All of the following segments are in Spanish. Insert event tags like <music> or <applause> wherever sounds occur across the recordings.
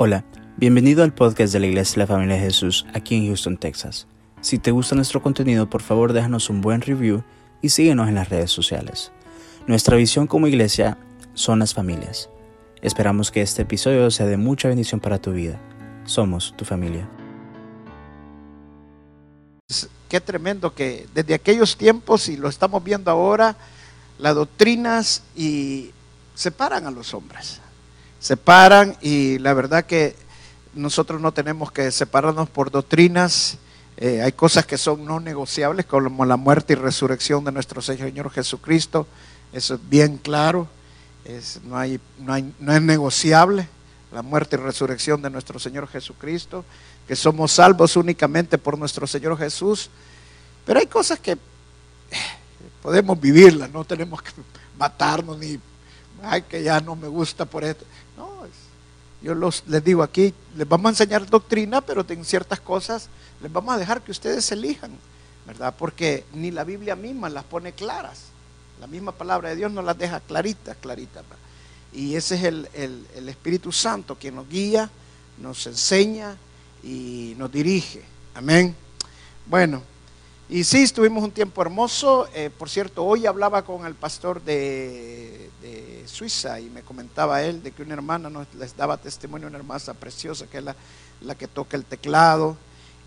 Hola, bienvenido al podcast de la Iglesia de la Familia de Jesús aquí en Houston, Texas. Si te gusta nuestro contenido, por favor déjanos un buen review y síguenos en las redes sociales. Nuestra visión como iglesia son las familias. Esperamos que este episodio sea de mucha bendición para tu vida. Somos tu familia. Qué tremendo que desde aquellos tiempos y lo estamos viendo ahora, las doctrinas y separan a los hombres. Separan y la verdad que nosotros no tenemos que separarnos por doctrinas. Eh, hay cosas que son no negociables, como la muerte y resurrección de nuestro Señor Jesucristo. Eso es bien claro. No, hay, no, no es negociable la muerte y resurrección de nuestro Señor Jesucristo, que somos salvos únicamente por nuestro Señor Jesús. Pero hay cosas que eh, podemos vivirlas, no tenemos que matarnos ni, ay, que ya no me gusta por esto. Yo los, les digo aquí, les vamos a enseñar doctrina, pero en ciertas cosas les vamos a dejar que ustedes elijan, ¿verdad? Porque ni la Biblia misma las pone claras. La misma palabra de Dios nos las deja claritas, claritas. Y ese es el, el, el, Espíritu Santo quien nos guía, nos enseña y nos dirige. Amén. Bueno, y sí, estuvimos un tiempo hermoso. Eh, por cierto, hoy hablaba con el pastor de, Suiza y me comentaba él de que una hermana nos les daba testimonio, una hermana preciosa, que es la, la que toca el teclado.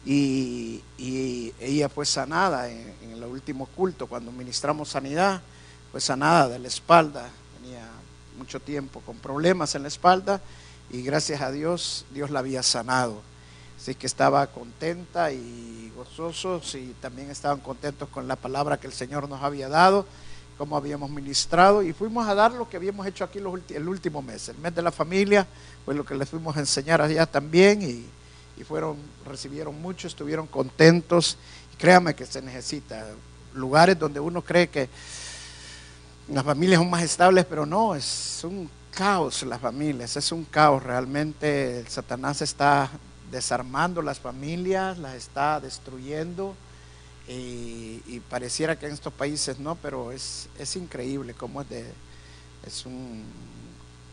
Y, y ella fue sanada en, en el último culto, cuando ministramos sanidad, fue sanada de la espalda. Tenía mucho tiempo con problemas en la espalda y gracias a Dios, Dios la había sanado. Así que estaba contenta y gozosos y también estaban contentos con la palabra que el Señor nos había dado, cómo habíamos ministrado y fuimos a dar lo que habíamos hecho aquí el último mes, el mes de la familia, fue lo que les fuimos a enseñar allá también y, y fueron, recibieron mucho, estuvieron contentos. Y créanme que se necesita lugares donde uno cree que las familias son más estables, pero no, es un caos las familias, es un caos realmente. El Satanás está desarmando las familias, las está destruyendo y, pareciera que en estos países no, pero es, es increíble cómo es de, es un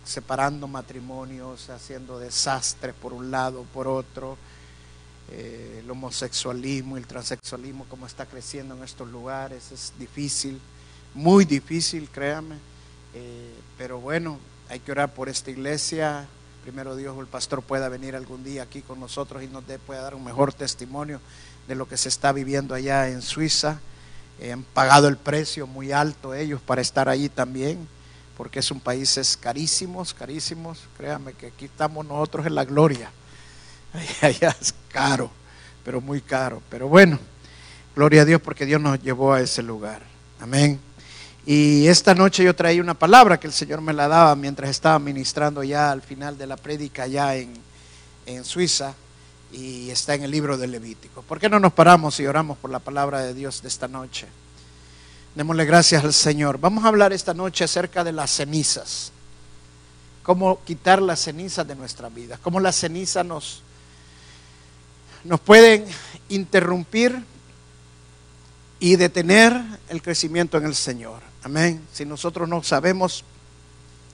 separando matrimonios, haciendo desastres por un lado, por otro, eh, el homosexualismo el transexualismo, cómo está creciendo en estos lugares, es difícil, muy difícil, créame, eh, pero bueno, hay que orar por esta iglesia, primero Dios el pastor pueda venir algún día aquí con nosotros y nos dé, pueda dar un mejor testimonio de lo que se está viviendo allá en Suiza. Han pagado el precio muy alto ellos para estar allí también, porque es un país es carísimos, carísimos. Créanme que aquí estamos nosotros en la gloria. <laughs> Allá es caro, pero muy caro. Pero bueno, gloria a Dios porque Dios nos llevó a ese lugar. Amén. Y esta noche yo traí una palabra que el Señor me la daba mientras estaba ministrando ya al final de la prédica allá en, en Suiza y está en el libro de Levítico. ¿Por qué no nos paramos y oramos por la palabra de Dios de esta noche? Démosle gracias al Señor. Vamos a hablar esta noche acerca de las cenizas. Cómo quitar las cenizas de nuestra vida. Cómo las cenizas nos, nos pueden interrumpir y detener el crecimiento en el Señor. Amén. Si nosotros no sabemos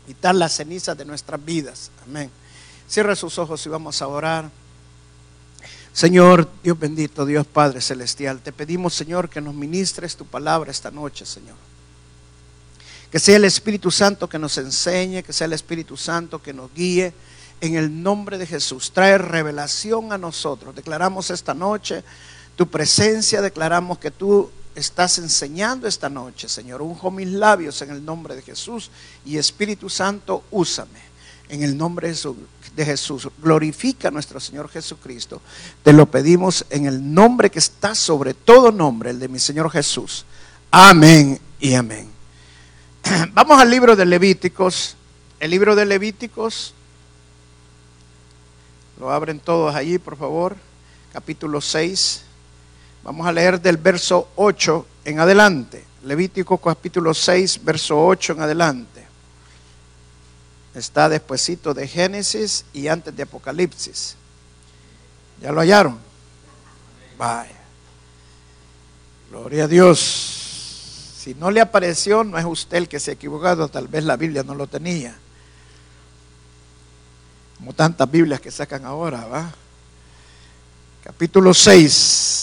quitar las cenizas de nuestras vidas. Amén. Cierra sus ojos y vamos a orar. Señor, Dios bendito, Dios Padre Celestial, te pedimos, Señor, que nos ministres tu palabra esta noche, Señor. Que sea el Espíritu Santo que nos enseñe, que sea el Espíritu Santo que nos guíe. En el nombre de Jesús, trae revelación a nosotros. Declaramos esta noche tu presencia, declaramos que tú estás enseñando esta noche, Señor. Unjo mis labios en el nombre de Jesús y Espíritu Santo, úsame. En el nombre de Jesús, glorifica a nuestro Señor Jesucristo. Te lo pedimos en el nombre que está sobre todo nombre, el de mi Señor Jesús. Amén y amén. <clears throat> Vamos al libro de Levíticos. El libro de Levíticos, lo abren todos allí, por favor. Capítulo 6. Vamos a leer del verso 8 en adelante. Levítico capítulo 6, verso 8 en adelante. Está despuesito de Génesis y antes de Apocalipsis. ¿Ya lo hallaron? Vaya. Gloria a Dios. Si no le apareció, no es usted el que se ha equivocado, tal vez la Biblia no lo tenía. como tantas Biblias que sacan ahora, ¿va? Capítulo 6.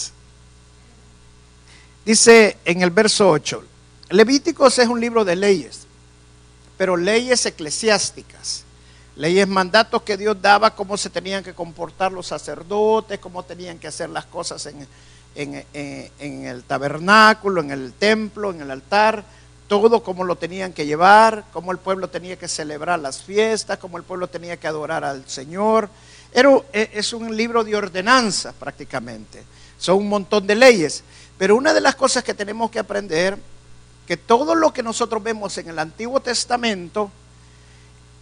Dice en el verso 8, Levíticos es un libro de leyes, pero leyes eclesiásticas, leyes, mandatos que Dios daba, cómo se tenían que comportar los sacerdotes, cómo tenían que hacer las cosas en, el tabernáculo, en el templo, en el altar todo como lo tenían que llevar, cómo el pueblo tenía que celebrar las fiestas, cómo el pueblo tenía que adorar al Señor. E, es un libro de ordenanza prácticamente, son un montón de leyes. Pero una de las cosas que tenemos que aprender, que todo lo que nosotros vemos en el Antiguo Testamento,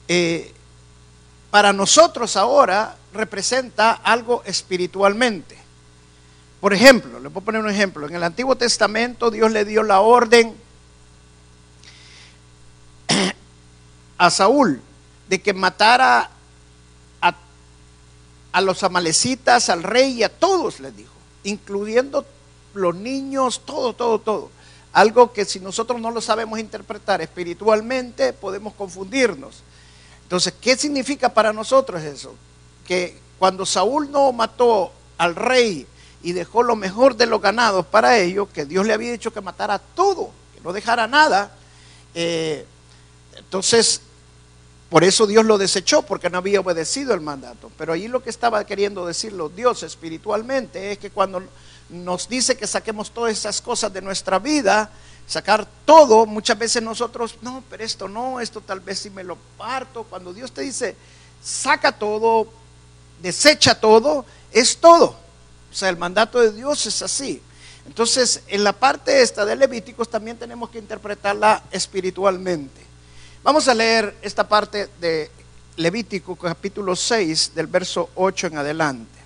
eh, para nosotros ahora representa algo espiritualmente. Por ejemplo, le puedo poner un ejemplo, en el Antiguo Testamento Dios le dio la orden a Saúl de que matara a, a los amalecitas, al rey y a todos, les dijo, incluyendo los niños, todo, todo, todo. Algo que si nosotros no lo sabemos interpretar espiritualmente, podemos confundirnos. Entonces, ¿qué significa para nosotros eso? Que cuando Saúl no mató al rey y dejó lo mejor de los ganados para ellos, que Dios le había dicho que matara todo, que no dejara nada, eh, entonces por eso Dios lo desechó, porque no había obedecido el mandato. Pero ahí lo que estaba queriendo decirlo Dios espiritualmente es que cuando nos dice que saquemos todas esas cosas de nuestra vida, sacar todo, muchas veces nosotros, no, pero esto no, esto tal vez si me lo parto. Cuando Dios te dice, saca todo, desecha todo, es todo. O sea, el mandato de Dios es así. Entonces, en la parte esta de Levíticos también tenemos que interpretarla espiritualmente. Vamos a leer esta parte de Levítico capítulo 6 del verso 8 en adelante.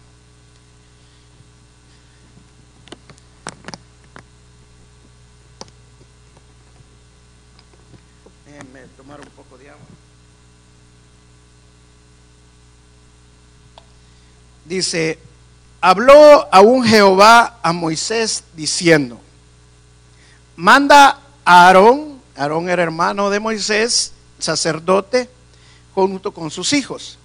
Déjenme tomar un poco de agua. Dice, habló aún Jehová a Moisés diciendo, manda a Aarón Aarón era hermano de Moisés, sacerdote, junto con sus hijos.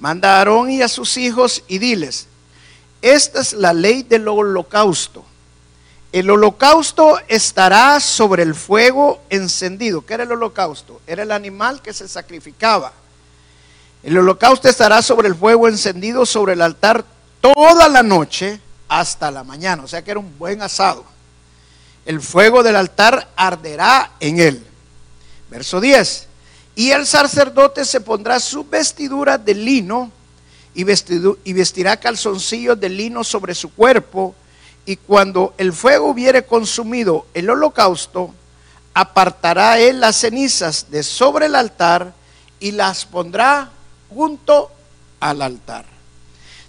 Manda a Aarón y a sus hijos y diles, esta es la ley del holocausto. El holocausto estará sobre el fuego encendido. ¿Qué era el holocausto? Era el animal que se sacrificaba. El holocausto estará sobre el fuego encendido sobre el altar toda la noche hasta la mañana. O sea que era un buen asado el fuego del altar arderá en él. Verso 10. Y el sacerdote se pondrá su vestidura de lino y, y vestirá calzoncillos de lino sobre su cuerpo. Y cuando el fuego hubiere consumido el holocausto, apartará él las cenizas de sobre el altar y las pondrá junto al altar.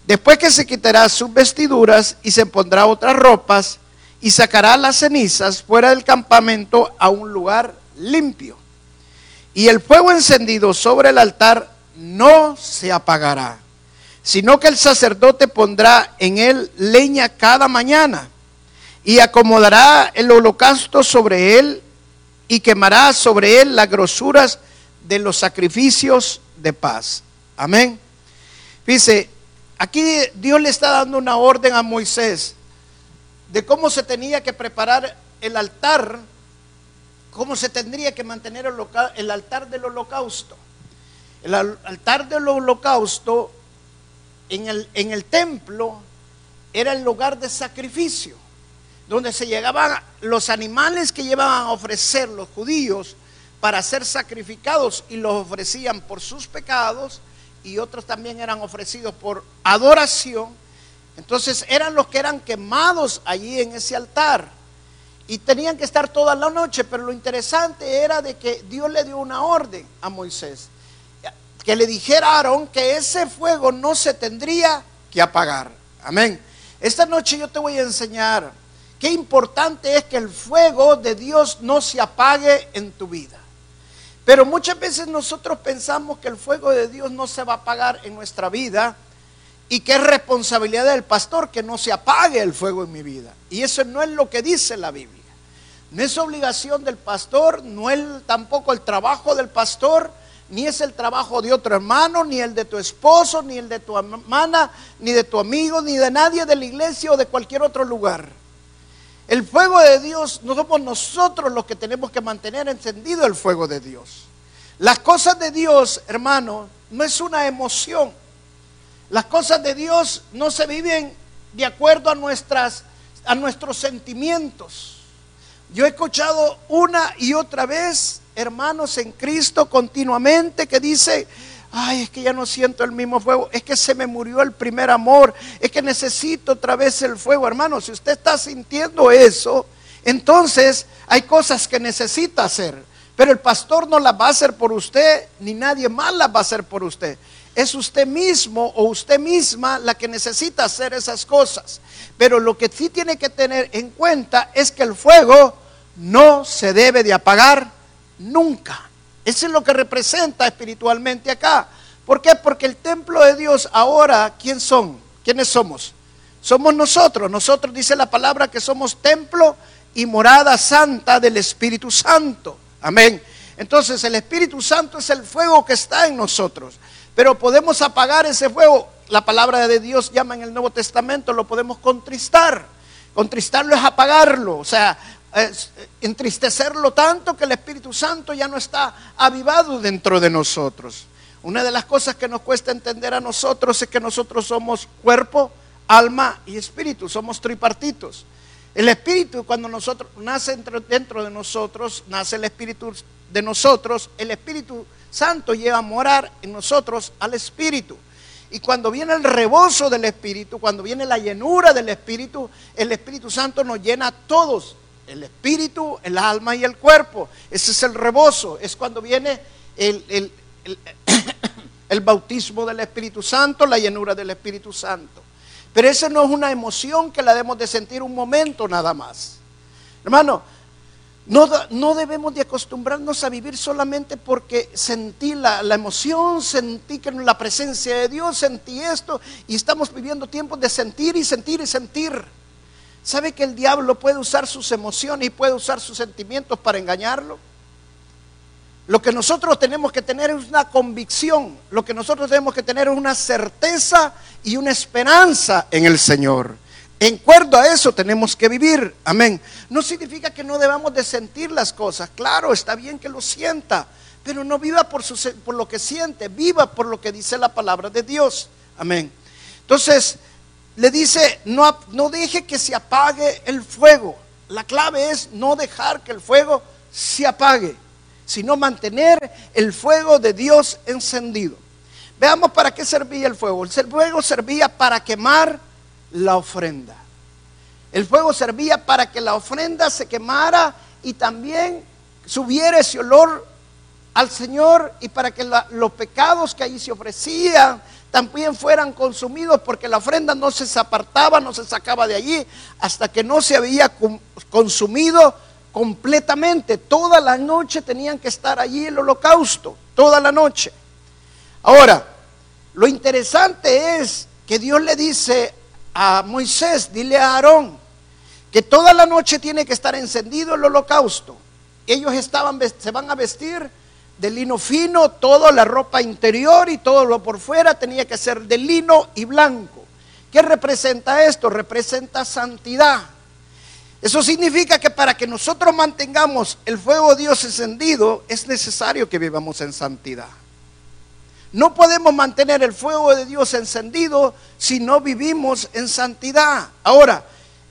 Después que se quitará sus vestiduras y se pondrá otras ropas, y sacará las cenizas fuera del campamento a un lugar limpio. Y el fuego encendido sobre el altar no se apagará, sino que el sacerdote pondrá en él leña cada mañana y acomodará el holocausto sobre él y quemará sobre él las grosuras de los sacrificios de paz. Amén. Dice, aquí Dios le está dando una orden a Moisés de cómo se tenía que preparar el altar, cómo se tendría que mantener el, altar del holocausto. El altar del holocausto en el, en el templo era el lugar de sacrificio, donde se llegaban los animales que llevaban a ofrecer los judíos para ser sacrificados y los ofrecían por sus pecados y otros también eran ofrecidos por adoración entonces eran los que eran quemados allí en ese altar. Y tenían que estar toda la noche, pero lo interesante era de que Dios le dio una orden a Moisés. Que le dijera a Aarón que ese fuego no se tendría que apagar. Amén. Esta noche yo te voy a enseñar qué importante es que el fuego de Dios no se apague en tu vida. Pero muchas veces nosotros pensamos que el fuego de Dios no se va a apagar en nuestra vida y que es responsabilidad del pastor que no se apague el fuego en mi vida. Y eso no es lo que dice la Biblia. No es obligación del pastor, no es tampoco el trabajo del pastor, ni es el trabajo de otro hermano, ni el de tu esposo, ni el de tu hermana, ni de tu amigo, ni de nadie de la iglesia o de cualquier otro lugar. El fuego de Dios, no somos nosotros los que tenemos que mantener encendido el fuego de Dios. Las cosas de Dios, hermano, no es una emoción. Las cosas de Dios no se viven de acuerdo a, nuestras, a nuestros sentimientos. Yo he escuchado una y otra vez hermanos en Cristo continuamente que dice, ay, es que ya no siento el mismo fuego, es que se me murió el primer amor, es que necesito otra vez el fuego. Hermano, si usted está sintiendo eso, entonces hay cosas que necesita hacer, pero el pastor no las va a hacer por usted, ni nadie más las va a hacer por usted. Es usted mismo o usted misma la que necesita hacer esas cosas. Pero lo que sí tiene que tener en cuenta es que el fuego no se debe de apagar nunca. Eso es lo que representa espiritualmente acá. ¿Por qué? Porque el templo de Dios ahora, ¿quién son? ¿Quiénes somos? Somos nosotros. Nosotros dice la palabra que somos templo y morada santa del Espíritu Santo. Amén. Entonces el Espíritu Santo es el fuego que está en nosotros. Pero podemos apagar ese fuego. La palabra de Dios llama en el Nuevo Testamento, lo podemos contristar. Contristarlo es apagarlo. O sea, entristecerlo tanto que el Espíritu Santo ya no está avivado dentro de nosotros. Una de las cosas que nos cuesta entender a nosotros es que nosotros somos cuerpo, alma y espíritu, somos tripartitos. El espíritu cuando nosotros nace dentro, de nosotros, nace el espíritu de nosotros, el Espíritu Santo lleva a morar en nosotros al espíritu. Y cuando viene el rebozo del Espíritu, cuando viene la llenura del Espíritu, el Espíritu Santo nos llena a todos el espíritu, el alma y el cuerpo. Ese es el rebozo, es cuando viene el, <coughs> el, bautismo del Espíritu Santo, la llenura del Espíritu Santo. Pero esa no es una emoción que la debemos de sentir un momento nada más. Hermano, no, no, debemos de acostumbrarnos a vivir solamente porque sentí la, la, emoción, sentí que la presencia de Dios, sentí esto y estamos viviendo tiempos de sentir y sentir y sentir. ¿Sabe que el diablo puede usar sus emociones y puede usar sus sentimientos para engañarlo? Lo que nosotros tenemos que tener es una convicción, lo que nosotros tenemos que tener es una certeza y una esperanza en el Señor. En cuerdo a eso tenemos que vivir, amén. No significa que no debamos de sentir las cosas, claro, está bien que lo sienta, pero no viva por, por lo que siente, viva por lo que dice la palabra de Dios, amén. Entonces, le dice, no, no deje que se apague el fuego. La clave es no dejar que el fuego se apague, sino mantener el fuego de Dios encendido. Veamos para qué servía el fuego. El fuego servía para quemar la ofrenda. El fuego servía para que la ofrenda se quemara y también subiera ese olor al Señor y para que los pecados que allí se ofrecían también fueran consumidos porque la ofrenda no se apartaba, no se sacaba de allí hasta que no se había consumido completamente. Toda la noche tenían que estar allí el holocausto, toda la noche. Ahora, lo interesante es que Dios le dice a Moisés, dile a Aarón, que toda la noche tiene que estar encendido el holocausto. Ellos estaban, se van a vestir de lino fino, toda la ropa interior y todo lo por fuera tenía que ser de lino y blanco. ¿Qué representa esto? Representa santidad. Eso significa que para que nosotros mantengamos el fuego de Dios encendido, es necesario que vivamos en santidad. No podemos mantener el fuego de Dios encendido si no vivimos en santidad. Ahora,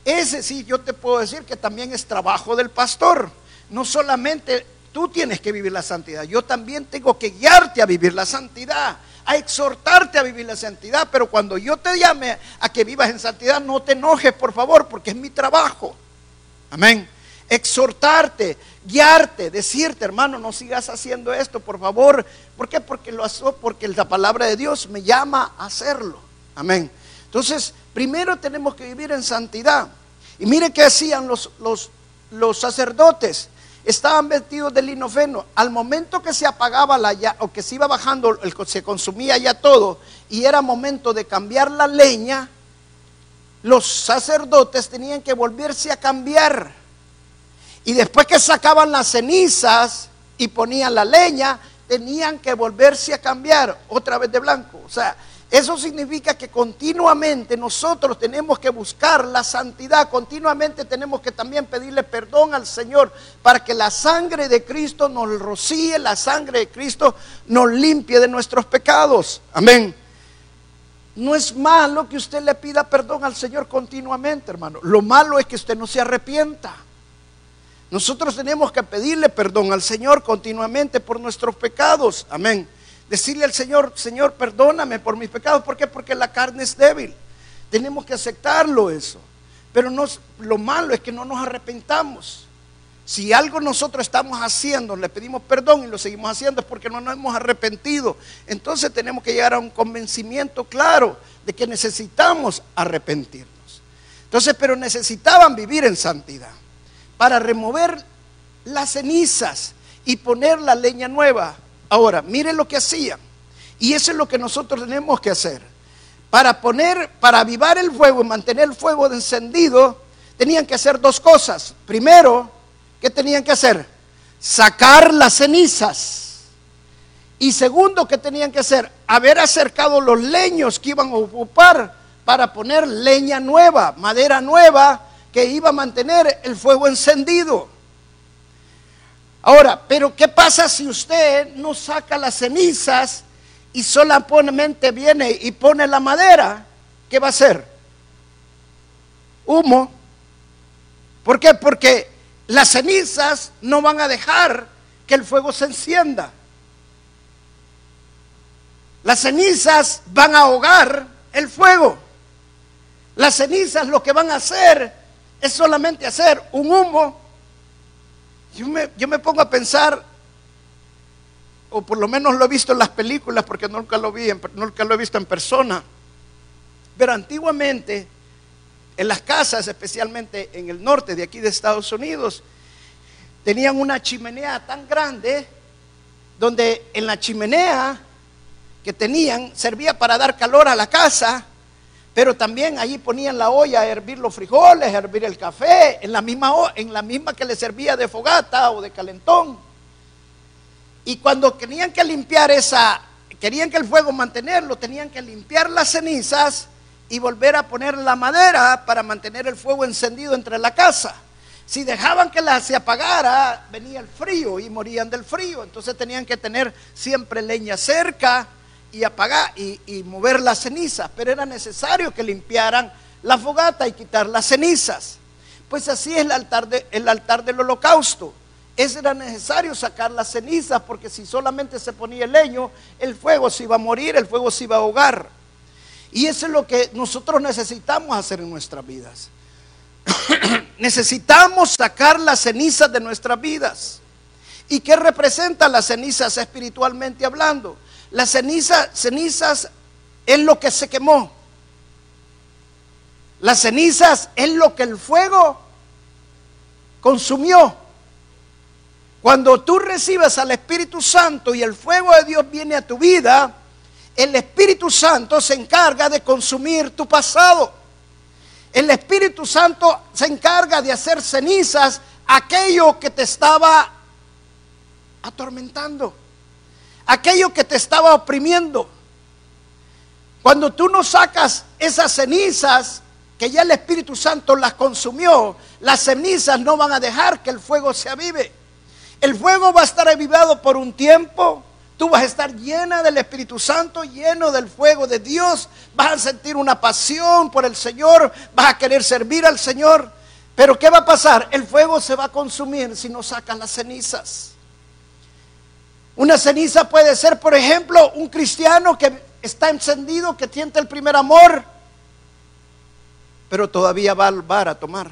ese sí yo te puedo decir que también es trabajo del pastor. No solamente Tú tienes que vivir la santidad. Yo también tengo que guiarte a vivir la santidad, a exhortarte a vivir la santidad. Pero cuando yo te llame a que vivas en santidad, no te enojes, por favor, porque es mi trabajo. Amén. Exhortarte, guiarte, decirte, hermano, no sigas haciendo esto, por favor. ¿Por qué? Porque lo porque la palabra de Dios me llama a hacerlo. Amén. Entonces, primero tenemos que vivir en santidad. Y mire qué hacían los, los, los sacerdotes estaban vestidos de lino fino. Al momento que se apagaba la ya, o que se iba bajando, se consumía ya todo, y era momento de cambiar la leña, los sacerdotes tenían que volverse a cambiar. Y después que sacaban las cenizas y ponían la leña, tenían que volverse a cambiar otra vez de blanco. O sea, eso significa que continuamente nosotros tenemos que buscar la santidad, continuamente tenemos que también pedirle perdón al Señor para que la sangre de Cristo nos rocíe, la sangre de Cristo nos limpie de nuestros pecados. Amén. No es malo que usted le pida perdón al Señor continuamente, hermano. Lo malo es que usted no se arrepienta. Nosotros tenemos que pedirle perdón al Señor continuamente por nuestros pecados. Amén. Decirle al Señor, Señor, perdóname por mis pecados. ¿Por qué? Porque la carne es débil. Tenemos que aceptarlo eso. Pero no, lo malo es que no nos arrepentamos. Si algo nosotros estamos haciendo, le pedimos perdón y lo seguimos haciendo es porque no nos hemos arrepentido. Entonces tenemos que llegar a un convencimiento claro de que necesitamos arrepentirnos. Entonces, pero necesitaban vivir en santidad para remover las cenizas y poner la leña nueva. Ahora, miren lo que hacían. Y eso es lo que nosotros tenemos que hacer. Para poner, para avivar el fuego y mantener el fuego encendido, tenían que hacer dos cosas. Primero, ¿qué tenían que hacer? Sacar las cenizas. Y segundo, ¿qué tenían que hacer? Haber acercado los leños que iban a ocupar para poner leña nueva, madera nueva, que iba a mantener el fuego encendido. Ahora, pero ¿qué pasa si usted no saca las cenizas y solamente viene y pone la madera? ¿Qué va a hacer? Humo. ¿Por qué? Porque las cenizas no van a dejar que el fuego se encienda. Las cenizas van a ahogar el fuego. Las cenizas lo que van a hacer es solamente hacer un humo yo me, pongo a pensar, o por lo menos lo he visto en las películas, porque nunca lo, vi nunca lo he visto en persona, pero antiguamente en las casas, especialmente en el norte de aquí de Estados Unidos, tenían una chimenea tan grande donde en la chimenea que tenían servía para dar calor a la casa pero también allí ponían la olla a hervir los frijoles, a hervir el café, en la misma, en la misma que le servía de fogata o de calentón. Y cuando querían que limpiar esa, querían que el fuego mantenerlo, tenían que limpiar las cenizas y volver a poner la madera para mantener el fuego encendido entre la casa. Si dejaban que la se apagara, venía el frío y morían del frío. Entonces tenían que tener siempre leña cerca y apagar y, mover las cenizas, pero era necesario que limpiaran la fogata y quitar las cenizas. Pues así es el altar, altar del holocausto. Es era necesario sacar las cenizas porque si solamente se ponía el leño, el fuego se iba a morir, el fuego se iba a ahogar. Y eso es lo que nosotros necesitamos hacer en nuestras vidas. <coughs> necesitamos sacar las cenizas de nuestras vidas. ¿Y qué representan las cenizas espiritualmente hablando? Las cenizas, cenizas es lo que se quemó. Las cenizas es lo que el fuego consumió. Cuando tú recibes al Espíritu Santo y el fuego de Dios viene a tu vida, el Espíritu Santo se encarga de consumir tu pasado. El Espíritu Santo se encarga de hacer cenizas aquello que te estaba atormentando aquello que te estaba oprimiendo. Cuando tú no sacas esas cenizas, que ya el Espíritu Santo las consumió, las cenizas no van a dejar que el fuego se avive. El fuego va a estar avivado por un tiempo. Tú vas a estar llena del Espíritu Santo, lleno del fuego de Dios. Vas a sentir una pasión por el Señor. Vas a querer servir al Señor. Pero ¿qué va a pasar? El fuego se va a consumir si no sacas las cenizas. Una ceniza puede ser, por ejemplo, un cristiano que está encendido, que tiene el primer amor, pero todavía va al bar a tomar.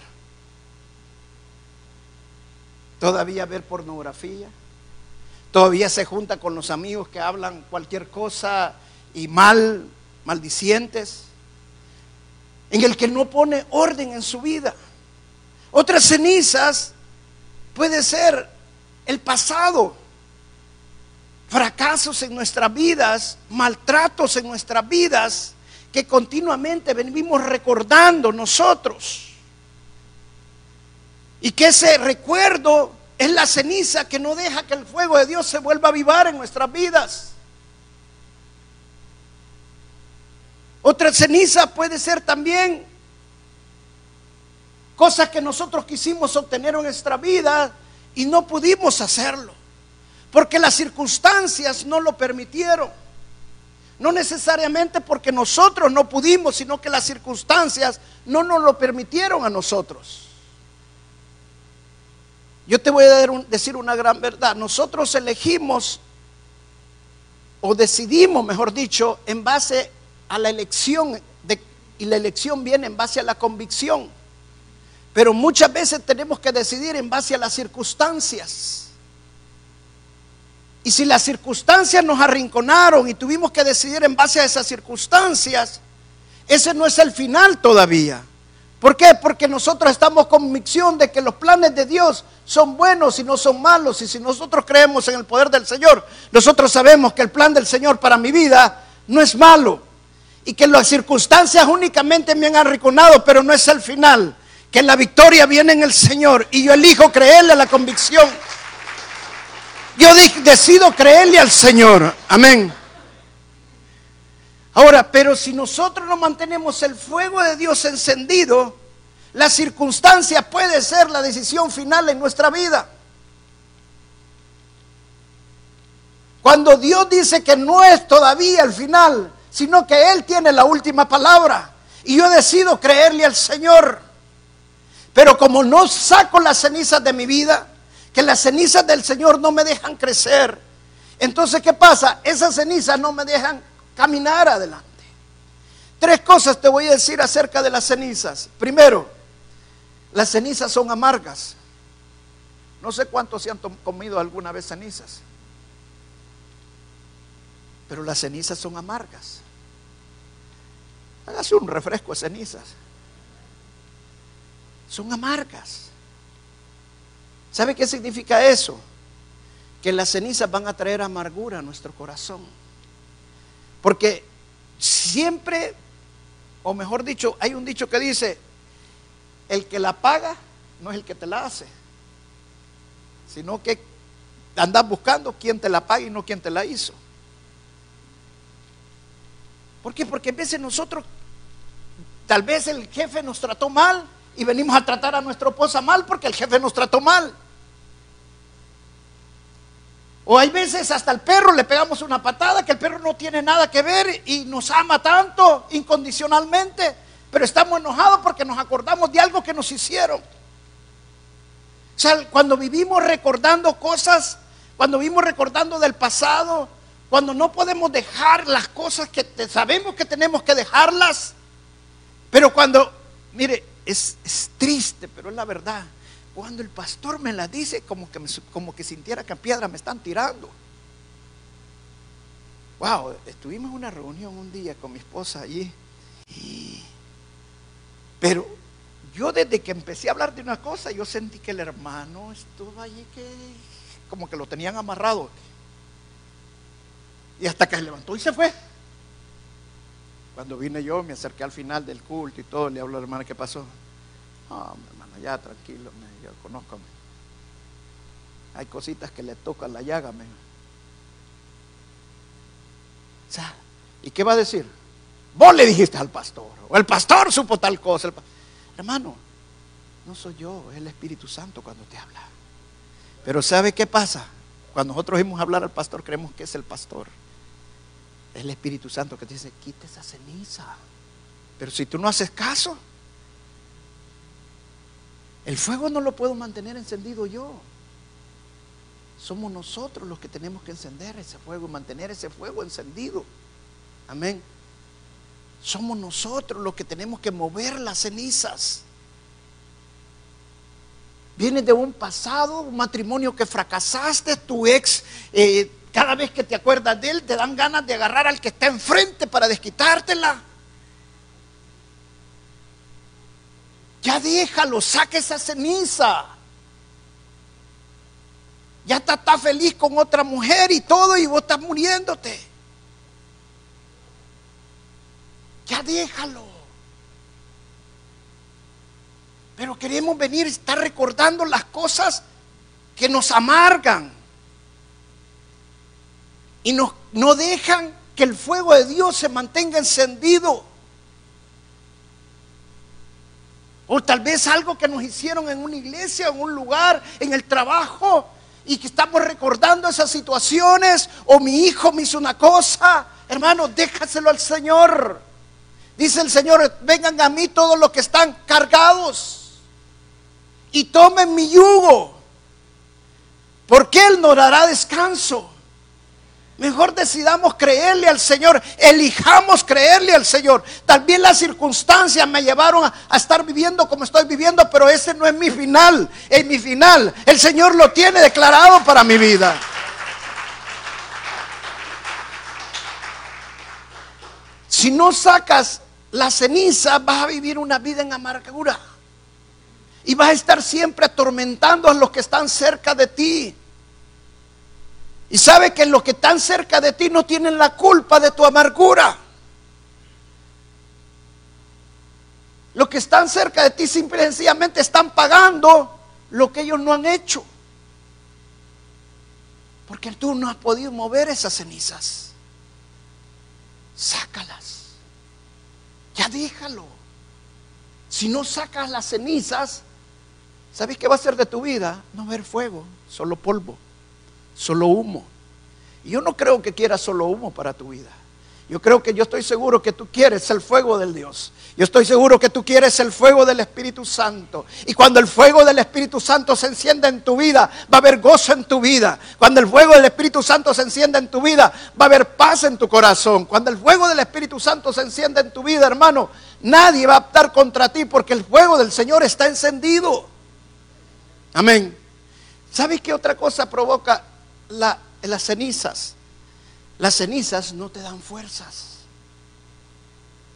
Todavía ver pornografía. Todavía se junta con los amigos que hablan cualquier cosa y mal, maldicientes. En el que no pone orden en su vida. Otras cenizas puede ser el pasado fracasos en nuestras vidas, maltratos en nuestras vidas, que continuamente venimos recordando nosotros. Y que ese recuerdo es la ceniza que no deja que el fuego de Dios se vuelva a avivar en nuestras vidas. Otra ceniza puede ser también cosas que nosotros quisimos obtener en nuestra vida y no pudimos hacerlo, porque las circunstancias no lo permitieron. No necesariamente porque nosotros no pudimos, sino que las circunstancias no nos lo permitieron a nosotros. Yo te voy a decir una gran verdad. Nosotros elegimos o decidimos, mejor dicho, en base a la elección y la elección viene en base a la convicción. Pero muchas veces tenemos que decidir en base a las circunstancias. Y si las circunstancias nos arrinconaron y tuvimos que decidir en base a esas circunstancias, ese no es el final todavía. ¿Por qué? Porque nosotros estamos con convicción de que los planes de Dios son buenos y no son malos. Y si nosotros creemos en el poder del Señor, nosotros sabemos que el plan del Señor para mi vida no es malo. Y que las circunstancias únicamente me han arrinconado, pero no es el final que la victoria viene en el Señor y yo elijo creerle a la convicción. Yo decido creerle al Señor. Amén. Ahora, pero si nosotros no mantenemos el fuego de Dios encendido, la circunstancia puede ser la decisión final en nuestra vida. Cuando Dios dice que no es todavía el final, sino que Él tiene la última palabra. Y yo decido creerle al Señor. Pero como no saco las cenizas de mi vida, que las cenizas del Señor no me dejan crecer, entonces ¿qué pasa? Esas cenizas no me dejan caminar adelante. Tres cosas te voy a decir acerca de las cenizas. Primero, las cenizas son amargas. No sé cuántos se han comido alguna vez cenizas, pero las cenizas son amargas. Hágase un refresco de cenizas son amargas. ¿Sabe qué significa eso? Que las cenizas van a traer amargura a nuestro corazón. Porque siempre, o mejor dicho, hay un dicho que dice, el que la paga no es el que te la hace, sino que andas buscando quién te la paga y no quién te la hizo. ¿Por qué? Porque a veces nosotros, tal vez el jefe nos trató mal, y venimos a tratar a nuestra esposa mal porque el jefe nos trató mal. O hay veces hasta el perro le pegamos una patada que el perro no tiene nada que ver y nos ama tanto incondicionalmente, pero estamos enojados porque nos acordamos de algo que nos hicieron. O sea, cuando vivimos recordando cosas, cuando vivimos recordando del pasado, cuando no podemos dejar las cosas que sabemos que tenemos que dejarlas, pero cuando, mire, es, triste, pero es la verdad. Cuando el pastor me la dice, como que, como que sintiera que a piedra me están tirando. Wow, estuvimos en una reunión un día con mi esposa allí. pero yo desde que empecé a hablar de una cosa, yo sentí que el hermano estuvo allí que como que lo tenían amarrado. Y hasta que se levantó y se fue. Cuando vine yo, me acerqué al final del culto y todo, le hablo a la hermana, ¿qué pasó? No, mi hermana, ya tranquilo, yo Hay cositas que le tocan la llaga. ¿Y qué va a decir? Vos le dijiste al pastor, o el pastor supo tal cosa. Hermano, no soy yo, es el Espíritu Santo cuando te habla. Pero ¿sabe qué pasa? Cuando nosotros oímos hablar al pastor, creemos que es el pastor. Es el Espíritu Santo que te dice, quita esa ceniza. Pero si tú no haces caso, el fuego no lo puedo mantener encendido yo. Somos nosotros los que tenemos que encender ese fuego y mantener ese fuego encendido. Amén. Somos nosotros los que tenemos que mover las cenizas. Vienes de un pasado, un matrimonio que fracasaste, tu ex eh, cada vez que te acuerdas de él, te dan ganas de agarrar al que está enfrente para desquitártela. Ya déjalo, saque esa ceniza. Ya está, está feliz con otra mujer y todo y vos estás muriéndote. Ya déjalo. Pero queremos venir, estar recordando las cosas que nos amargan y nos, no dejan que el fuego de Dios se mantenga encendido. O tal vez algo que nos hicieron en una iglesia, en un lugar, en el trabajo, y que estamos recordando esas situaciones. O mi hijo me hizo una cosa. Hermano, déjaselo al Señor. Dice el Señor, vengan a mí todos los que están cargados y tomen mi yugo, porque Él nos dará descanso. Mejor decidamos creerle al Señor, elijamos creerle al Señor. También las circunstancias me llevaron a, estar viviendo como estoy viviendo, pero ese no es mi final, es mi final. El Señor lo tiene declarado para mi vida. Si no sacas la ceniza, vas a vivir una vida en amargura. Y vas a estar siempre atormentando a los que están cerca de ti. Y sabe que los que están cerca de ti no tienen la culpa de tu amargura. Los que están cerca de ti simplemente están pagando lo que ellos no han hecho. Porque tú no has podido mover esas cenizas. Sácalas. Ya déjalo. Si no sacas las cenizas, ¿sabes qué va a ser de tu vida? No ver fuego, solo polvo solo humo. Y yo no creo que quieras solo humo para tu vida. Yo creo que yo estoy seguro que tú quieres el fuego del Dios. Yo estoy seguro que tú quieres el fuego del Espíritu Santo. Y cuando el fuego del Espíritu Santo se encienda en tu vida, va a haber gozo en tu vida. Cuando el fuego del Espíritu Santo se encienda en tu vida, va a haber paz en tu corazón. Cuando el fuego del Espíritu Santo se encienda en tu vida, hermano, nadie va a optar contra ti porque el fuego del Señor está encendido. Amén. ¿Sabes qué otra cosa provoca las cenizas. Las cenizas no te dan fuerzas.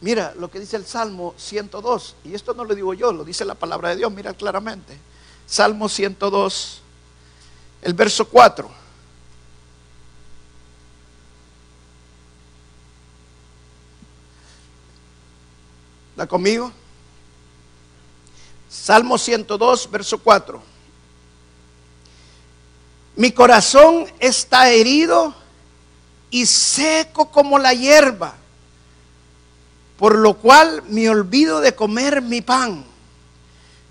Mira lo que dice el Salmo 102, y esto no lo digo yo, lo dice la palabra de Dios, mira claramente. Salmo 102, el verso 4. ¿Está conmigo? Salmo 102, verso 4. Mi corazón está herido y seco como la hierba, por lo cual me olvido de comer mi pan.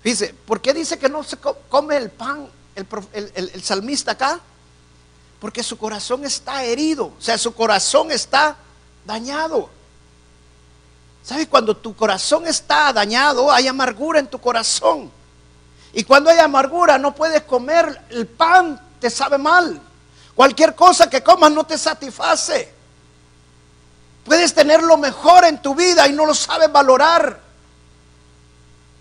Dice, ¿por qué dice que no se come el pan el, salmista acá? Porque su corazón está herido, o sea, su corazón está dañado. ¿Sabes? Cuando tu corazón está dañado, hay amargura en tu corazón. Y cuando hay amargura, no puedes comer el pan te sabe mal. Cualquier cosa que comas no te satisface. Puedes tener lo mejor en tu vida y no lo sabes valorar.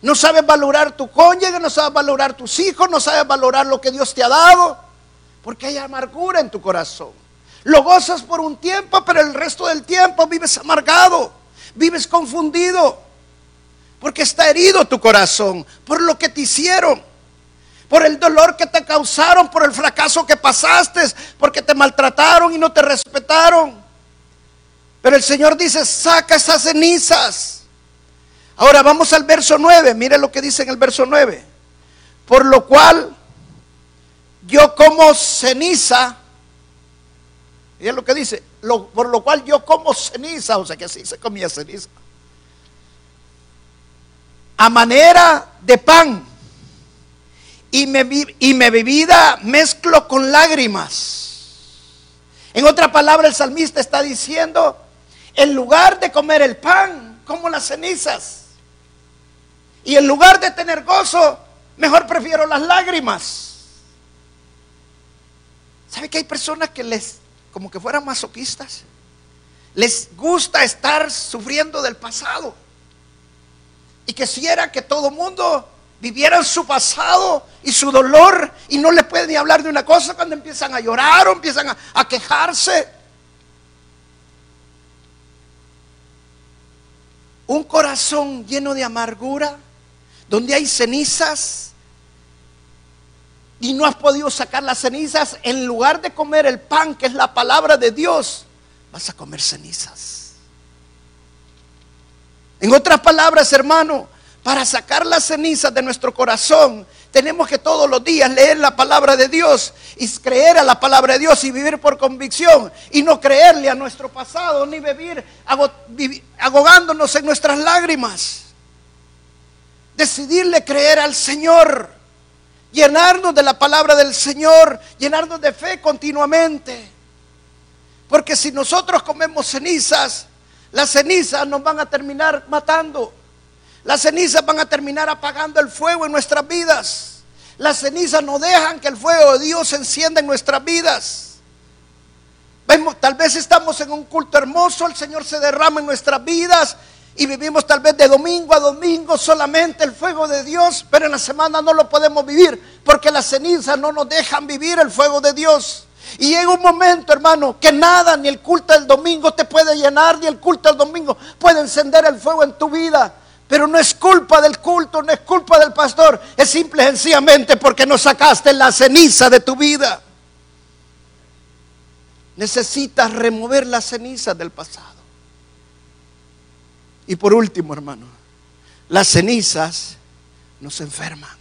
No sabes valorar tu cónyuge, no sabes valorar tus hijos, no sabes valorar lo que Dios te ha dado. Porque hay amargura en tu corazón. Lo gozas por un tiempo, pero el resto del tiempo vives amargado, vives confundido. Porque está herido tu corazón por lo que te hicieron por el dolor que te causaron, por el fracaso que pasaste, porque te maltrataron y no te respetaron. Pero el Señor dice, saca esas cenizas. Ahora vamos al verso 9, mire lo que dice en el verso 9. Por lo cual yo como ceniza, y lo que dice, por lo cual yo como ceniza, o sea que así se comía ceniza, a manera de pan y, me, y mi bebida mezclo con lágrimas. En otra palabra, el salmista está diciendo, en lugar de comer el pan, como las cenizas. Y en lugar de tener gozo, mejor prefiero las lágrimas. ¿Sabe que hay personas que les, como que fueran masoquistas? Les gusta estar sufriendo del pasado. Y quisiera que todo mundo vivieran su pasado y su dolor y no les pueden ni hablar de una cosa cuando empiezan a llorar o empiezan a, quejarse. Un corazón lleno de amargura, donde hay cenizas y no has podido sacar las cenizas, en lugar de comer el pan, que es la palabra de Dios, vas a comer cenizas. En otras palabras, hermano, Para sacar las cenizas de nuestro corazón, tenemos que todos los días leer la palabra de Dios y creer a la palabra de Dios y vivir por convicción y no creerle a nuestro pasado ni vivir agogándonos en nuestras lágrimas. Decidirle creer al Señor, llenarnos de la palabra del Señor, llenarnos de fe continuamente. Porque si nosotros comemos cenizas, las cenizas nos van a terminar matando. Las cenizas van a terminar apagando el fuego en nuestras vidas. Las cenizas no dejan que el fuego de Dios se encienda en nuestras vidas. Vemos, tal vez estamos en un culto hermoso, el Señor se derrama en nuestras vidas y vivimos tal vez de domingo a domingo solamente el fuego de Dios, pero en la semana no lo podemos vivir porque las cenizas no nos dejan vivir el fuego de Dios. Y llega un momento, hermano, que nada, ni el culto del domingo te puede llenar, ni el culto del domingo puede encender el fuego en tu vida. Pero no es culpa del culto, no es culpa del pastor, es simple y sencillamente porque no sacaste la ceniza de tu vida. Necesitas remover la ceniza del pasado. Y por último, hermano, las cenizas nos enferman.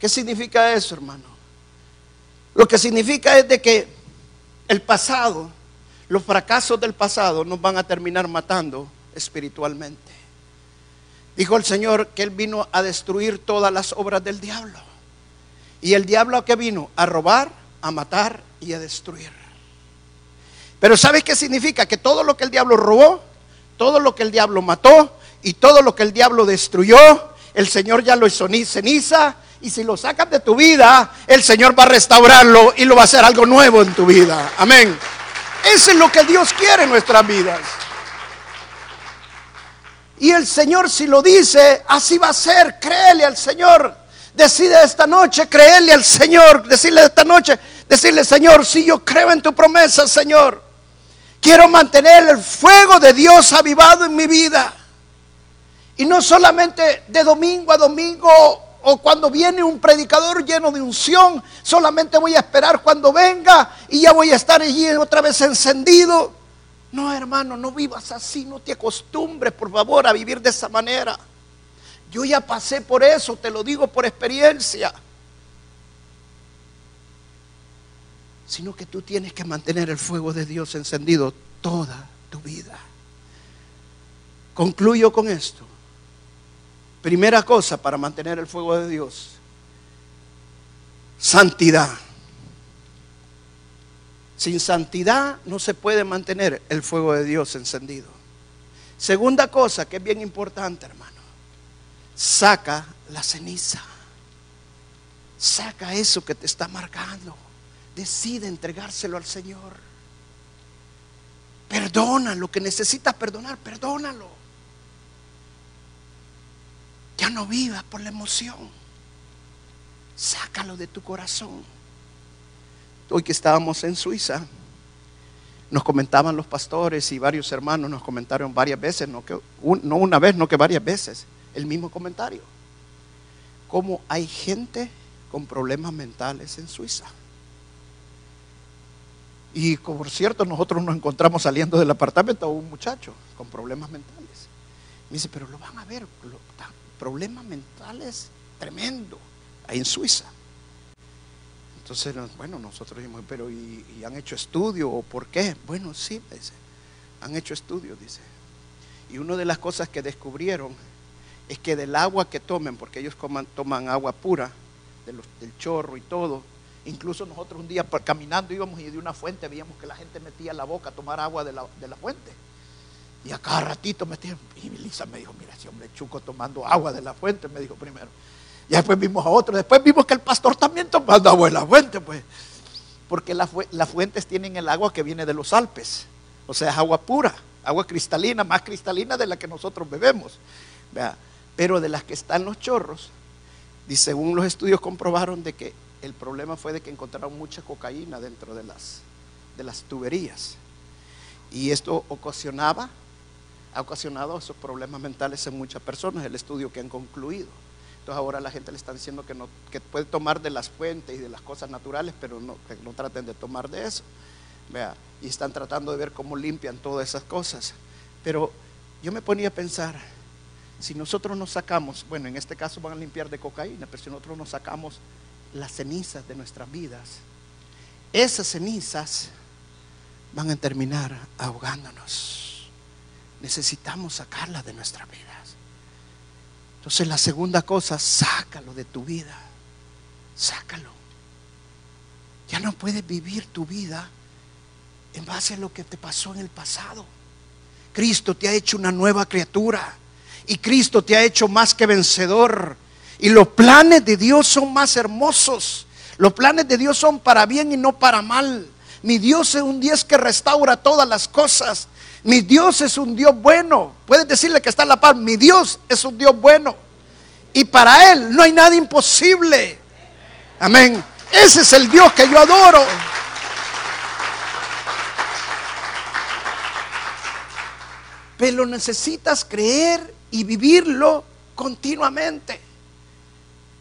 ¿Qué significa eso, hermano? Lo que significa es de que el pasado, los fracasos del pasado nos van a terminar matando espiritualmente. Dijo el Señor que Él vino a destruir todas las obras del diablo. Y el diablo a qué vino? A robar, a matar y a destruir. Pero ¿sabes qué significa? Que todo lo que el diablo robó, todo lo que el diablo mató y todo lo que el diablo destruyó, el Señor ya lo hizo ceniza. Y si lo sacas de tu vida, el Señor va a restaurarlo y lo va a hacer algo nuevo en tu vida. Amén. Eso es lo que Dios quiere en nuestras vidas. Y el Señor si lo dice, así va a ser. Créele al Señor. Decide esta noche, créele al Señor. Decirle esta noche, decirle, Señor, si yo creo en tu promesa, Señor. Quiero mantener el fuego de Dios avivado en mi vida. Y no solamente de domingo a domingo o cuando viene un predicador lleno de unción, solamente voy a esperar cuando venga y ya voy a estar allí otra vez encendido. No, hermano, no vivas así, no te acostumbres, por favor, a vivir de esa manera. Yo ya pasé por eso, te lo digo por experiencia. Sino que tú tienes que mantener el fuego de Dios encendido toda tu vida. Concluyo con esto. Primera cosa para mantener el fuego de Dios. Santidad. Sin santidad no se puede mantener el fuego de Dios encendido. Segunda cosa que es bien importante, hermano. Saca la ceniza. Saca eso que te está marcando. Decide entregárselo al Señor. Perdona lo que necesitas perdonar, perdónalo. Ya no vivas por la emoción. Sácalo de tu corazón hoy que estábamos en Suiza, nos comentaban los pastores y varios hermanos nos comentaron varias veces, no, que, no una vez, no que varias veces, el mismo comentario. Cómo hay gente con problemas mentales en Suiza. Y por cierto, nosotros nos encontramos saliendo del apartamento a un muchacho con problemas mentales. Me dice, pero lo van a ver, problemas mentales tremendo, ahí en Suiza. Entonces, bueno, nosotros dijimos, pero ¿y, han hecho estudio o por qué? Bueno, sí, dice, han hecho estudio, dice. Y una de las cosas que descubrieron es que del agua que tomen, porque ellos toman agua pura, del chorro y todo, incluso nosotros un día caminando íbamos y de una fuente veíamos que la gente metía la boca a tomar agua de la, de la fuente. Y a cada ratito metían, y Lisa me dijo, mira, ese hombre chuco tomando agua de la fuente, me dijo primero. Y después vimos a otro. Después vimos que el pastor también tomaba agua de la fuente, pues. Porque las fuentes tienen el agua que viene de los Alpes. O sea, es agua pura, agua cristalina, más cristalina de la que nosotros bebemos. Pero de las que están los chorros, y según los estudios comprobaron de que el problema fue de que encontraron mucha cocaína dentro de las, de las tuberías. Y esto ocasionaba, ha ocasionado esos problemas mentales en muchas personas, el estudio que han concluido. Entonces ahora la gente le está diciendo que, puede tomar de las fuentes y de las cosas naturales, pero no, que no traten de tomar de eso. Vea, y están tratando de ver cómo limpian todas esas cosas. Pero yo me ponía a pensar, si nosotros nos sacamos, bueno, en este caso van a limpiar de cocaína, pero si nosotros nos sacamos las cenizas de nuestras vidas, esas cenizas van a terminar ahogándonos. Necesitamos sacarlas de nuestras vidas. Entonces la segunda cosa, sácalo de tu vida. Sácalo. Ya no puedes vivir tu vida en base a lo que te pasó en el pasado. Cristo te ha hecho una nueva criatura y Cristo te ha hecho más que vencedor. Y los planes de Dios son más hermosos. Los planes de Dios son para bien y no para mal. Mi Dios es un Dios que restaura todas las cosas. Mi Dios es un Dios bueno. Puedes decirle que está en la paz. Mi Dios es un Dios bueno. Y para Él no hay nada imposible. Amén. Ese es el Dios que yo adoro. Pero necesitas creer y vivirlo continuamente.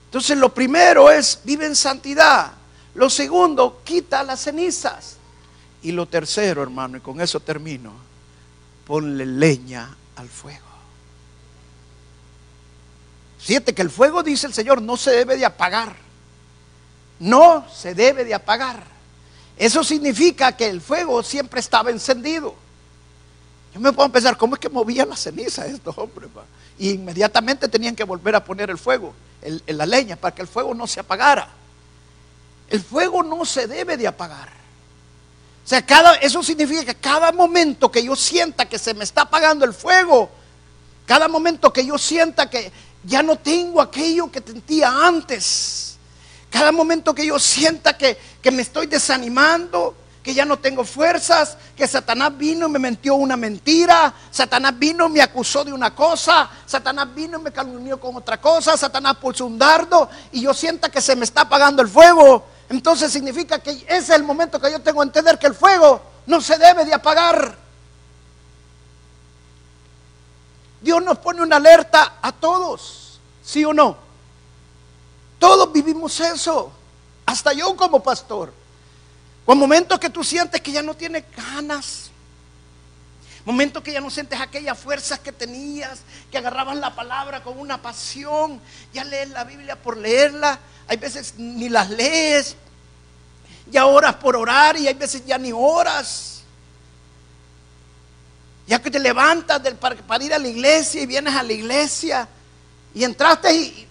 Entonces lo primero es vive en santidad. Lo segundo, quita las cenizas. Y lo tercero, hermano, y con eso termino, ponle leña al fuego. Siete que el fuego, dice el Señor, no se debe de apagar. No se debe de apagar. Eso significa que el fuego siempre estaba encendido. Yo me puedo pensar, ¿cómo es que movían la ceniza estos hombres? Y inmediatamente tenían que volver a poner el fuego, la leña, para que el fuego no se apagara. El fuego no se debe de apagar. O sea, cada, eso significa que cada momento que yo sienta que se me está apagando el fuego, cada momento que yo sienta que ya no tengo aquello que sentía antes, cada momento que yo sienta que, que me estoy desanimando, que ya no tengo fuerzas, que Satanás vino y me mentió una mentira, Satanás vino y me acusó de una cosa, Satanás vino y me calumnió con otra cosa, Satanás puso un dardo y yo sienta que se me está apagando el fuego. Entonces significa que ese es el momento que yo tengo que entender que el fuego no se debe de apagar. Dios nos pone una alerta a todos, ¿sí o no? Todos vivimos eso, hasta yo como pastor. Con momentos que tú sientes que ya no tienes ganas. Momentos que ya no sientes aquellas fuerzas que tenías, que agarrabas la palabra con una pasión. Ya lees la Biblia por leerla. Hay veces ni las lees. Ya oras por orar y hay veces ya ni oras. Ya que te levantas para, ir a la iglesia y vienes a la iglesia y entraste y,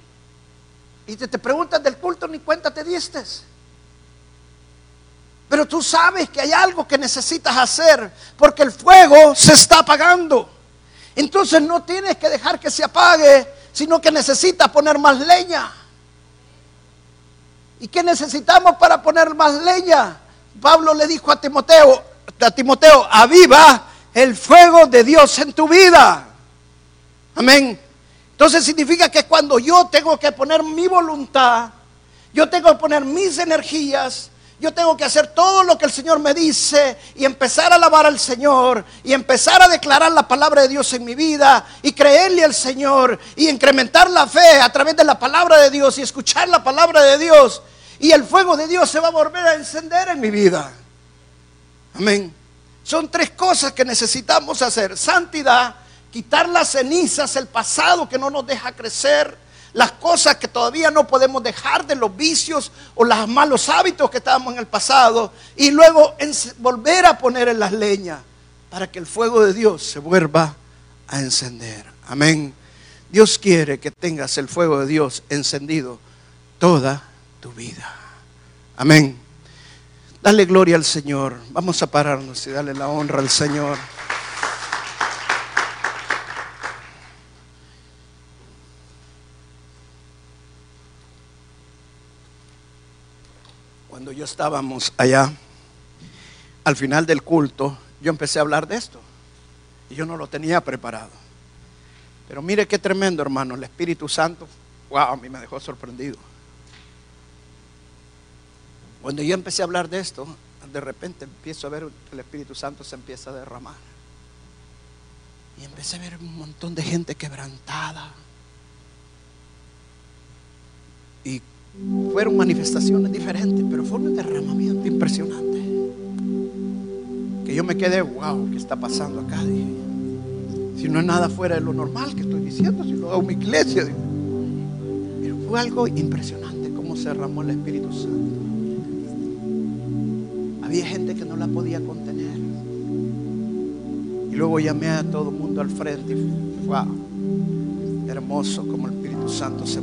y te, te preguntas del culto ni cuenta te diste. Pero tú sabes que hay algo que necesitas hacer porque el fuego se está apagando. Entonces no tienes que dejar que se apague, sino que necesitas poner más leña. ¿Y qué necesitamos para poner más leña? Pablo le dijo a Timoteo, a Timoteo, aviva el fuego de Dios en tu vida. Amén. Entonces significa que cuando yo tengo que poner mi voluntad, yo tengo que poner mis energías, yo tengo que hacer todo lo que el Señor me dice y empezar a alabar al Señor y empezar a declarar la palabra de Dios en mi vida y creerle al Señor y incrementar la fe a través de la palabra de Dios y escuchar la palabra de Dios. Y el fuego de Dios se va a volver a encender en mi vida. Amén. Son tres cosas que necesitamos hacer. Santidad, quitar las cenizas, el pasado que no nos deja crecer las cosas que todavía no podemos dejar de los vicios o los malos hábitos que estábamos en el pasado y luego volver a poner en las leñas para que el fuego de Dios se vuelva a encender. Amén. Dios quiere que tengas el fuego de Dios encendido toda tu vida. Amén. Dale gloria al Señor. Vamos a pararnos y darle la honra al Señor. cuando estábamos allá, al final del culto, yo empecé a hablar de esto. Y yo no lo tenía preparado. Pero mire qué tremendo, hermano. El Espíritu Santo, wow, a mí me dejó sorprendido. Cuando yo empecé a hablar de esto, de repente empiezo a ver que el Espíritu Santo se empieza a derramar. Y empecé a ver un montón de gente quebrantada. Y fueron manifestaciones diferentes, pero fue un derramamiento impresionante. Que yo me quedé, wow, ¿qué está pasando acá? Si no es nada fuera de lo normal que estoy diciendo, si lo hago mi iglesia. Pero fue algo impresionante cómo se derramó el Espíritu Santo. Había gente que no la podía contener. Y luego llamé a todo el mundo al frente y hermoso como el Espíritu Santo se